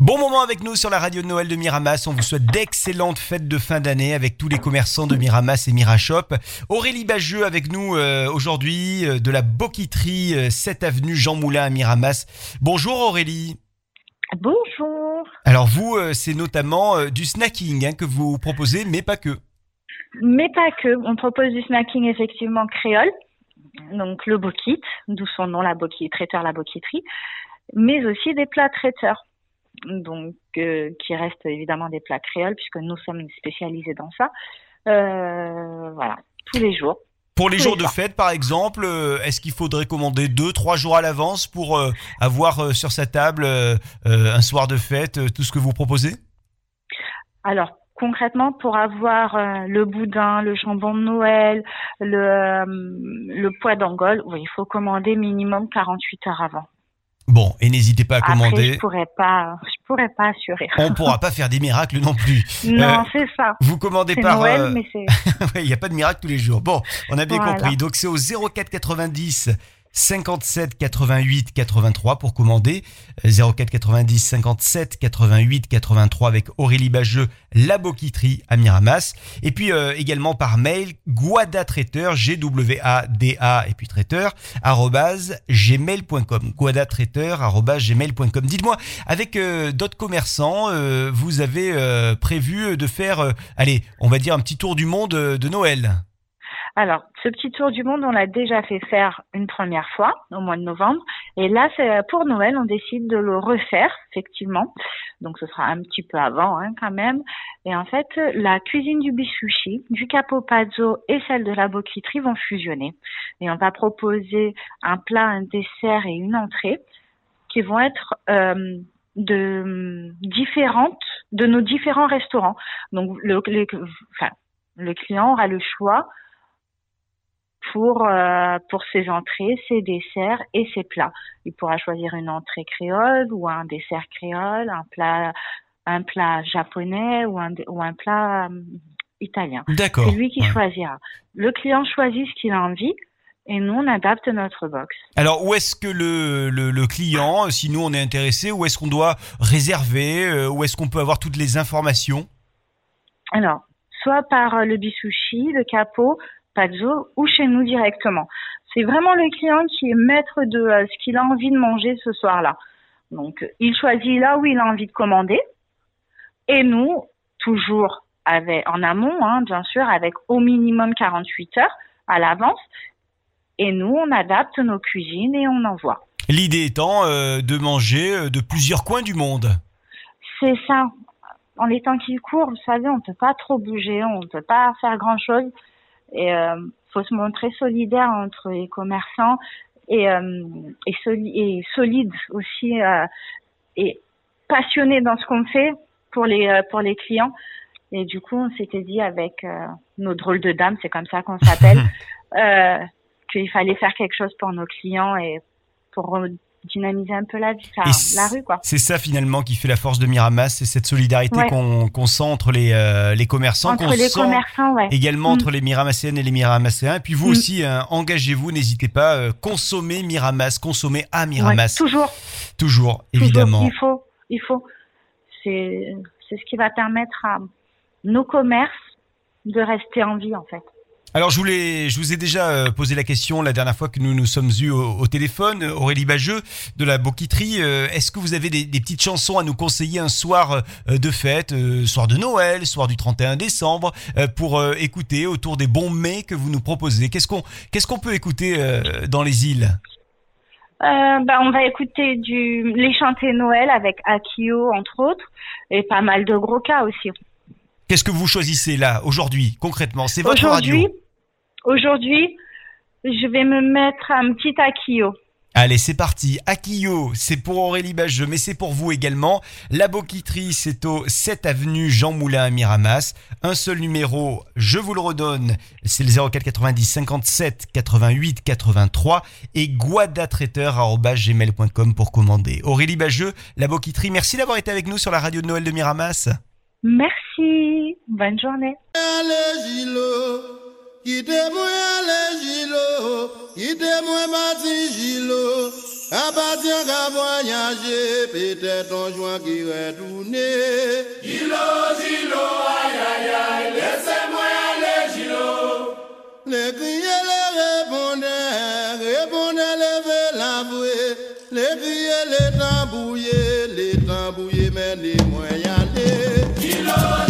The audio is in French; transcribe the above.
Bon moment avec nous sur la radio de Noël de Miramas. On vous souhaite d'excellentes fêtes de fin d'année avec tous les commerçants de Miramas et Mirashop. Aurélie Bageux avec nous euh, aujourd'hui euh, de la Boquiterie euh, 7 avenue Jean Moulin à Miramas. Bonjour Aurélie. Bonjour. Alors vous, euh, c'est notamment euh, du snacking hein, que vous proposez, mais pas que. Mais pas que. On propose du snacking effectivement créole, donc le bokit, d'où son nom, la traiteur la boquiterie, mais aussi des plats traiteurs, donc euh, qui restent évidemment des plats créoles puisque nous sommes spécialisés dans ça. Euh, voilà, tous les jours. Pour les jours de fête, par exemple, euh, est-ce qu'il faudrait commander deux, trois jours à l'avance pour euh, avoir euh, sur sa table euh, un soir de fête tout ce que vous proposez? Alors concrètement, pour avoir le boudin, le jambon de Noël, le, le pois d'Angole, oui, il faut commander minimum 48 heures avant. Bon, et n'hésitez pas à Après, commander. je pourrais pas, je pourrais pas assurer. On ne pourra pas faire des miracles non plus. Non, Euh, c'est ça. Vous commandez par. Noël, euh, mais c'est Il n'y a pas de miracle tous les jours. Bon, on a bien Voilà. compris. Donc c'est au 04 90 57 88 83 pour commander. Euh, 04 90 57 88 83 avec Aurélie Bageux, la Boquiterie à Miramas. Et puis euh, également par mail, guadatraiteur, G-W-A-D-A et puis traiteur, arrobase gmail.com. Guadatraiteur, arrobase gmail.com. Dites-moi, avec euh, d'autres commerçants, euh, vous avez euh, prévu de faire, allez, on va dire un petit tour du monde de Noël? Alors, ce petit tour du monde, on l'a déjà fait faire une première fois au mois de novembre. Et là, c'est pour Noël, on décide de le refaire, effectivement. Donc, ce sera un petit peu avant, hein, quand même. Et en fait, la cuisine du bisushi, du capo pazzo et celle de la boquiterie vont fusionner. Et on va proposer un plat, un dessert et une entrée qui vont être euh, de différentes de nos différents restaurants. Donc, le client aura le choix pour euh, pour ses entrées, ses desserts et ses plats. Il pourra choisir une entrée créole ou un dessert créole, un plat un plat japonais ou un ou un plat euh, italien. D'accord. C'est lui qui Ouais. choisira. Le client choisit ce qu'il a envie et nous on adapte notre box. Alors, où est-ce que le, le, le client, si nous on est intéressé, où est-ce qu'on doit réserver, euh, où est-ce qu'on peut avoir toutes les informations? Alors, soit par le bisushi, le capot, pazzo ou chez nous directement. C'est vraiment le client qui est maître de euh, ce qu'il a envie de manger ce soir-là. Donc, il choisit là où il a envie de commander. Et nous, toujours avec, en amont, hein, bien sûr, avec au minimum 48 heures à l'avance. Et nous, on adapte nos cuisines et on envoie. L'idée étant euh, de manger euh, de plusieurs coins du monde. C'est ça. En les temps qui courent, vous savez, on peut pas trop bouger, on peut pas faire grand chose. Et euh, faut se montrer solidaire entre les commerçants et, euh, et, soli- et solide aussi euh, et passionné dans ce qu'on fait pour les pour les clients. Et du coup, on s'était dit avec euh, nos drôles de dames, c'est comme ça qu'on s'appelle, euh, qu'il fallait faire quelque chose pour nos clients et pour dynamiser un peu la vie, la rue, quoi. C'est ça finalement qui fait la force de Miramas, c'est cette solidarité Ouais. qu'on sent entre les, euh, les commerçants, Entre les sent commerçants, ouais. également Mm. entre les Miramasséennes et les Miramasséens. Et puis vous Mm. aussi, hein, engagez-vous, n'hésitez pas, euh, consommez Miramas, consommez à Miramas, toujours, toujours, toujours. évidemment. Il faut, il faut. C'est, c'est ce qui va permettre à nos commerces de rester en vie, en fait. Alors je voulais, je vous ai déjà euh, posé la question la dernière fois que nous nous sommes eus au, au téléphone, Aurélie Bageux de la Boquiterie. euh, Est-ce que vous avez des, des petites chansons à nous conseiller un soir euh, de fête, soir de Noël, soir du 31 décembre, pour écouter autour des bons mets que vous nous proposez? Qu'est-ce qu'on, qu'est-ce qu'on peut écouter dans les îles? Euh, bah, on va écouter du, les chanter Noël avec Akio, entre autres, et pas mal de gros cas aussi. Qu'est-ce que vous choisissez là aujourd'hui, concrètement? C'est votre radio. Aujourd'hui, je vais me mettre un petit Akio. Allez, c'est parti. Akio, c'est pour Aurélie Bageux, mais c'est pour vous également. La Boquiterie, c'est au 7 avenue Jean Moulin à Miramas. Un seul numéro, je vous le redonne, c'est le 04 90 57 88 83 et guadatraiteur.gmail.com pour commander. Aurélie Bageux, La Boquiterie, merci d'avoir été avec nous sur la radio de Noël de Miramas. Merci. Bonne journée. Quittez-moi à l'égilo, quittez-moi ma tigilo, à partir qu'à voyager, peut-être un joint qui retourne. Gilo, gilo, aïe, aïe, aïe, laissez-moi à l'égilo. Les criers les répondaient, répondaient, levez la les criers les tambouillaient, les tambouillaient, mais les moyens, les... Gilo.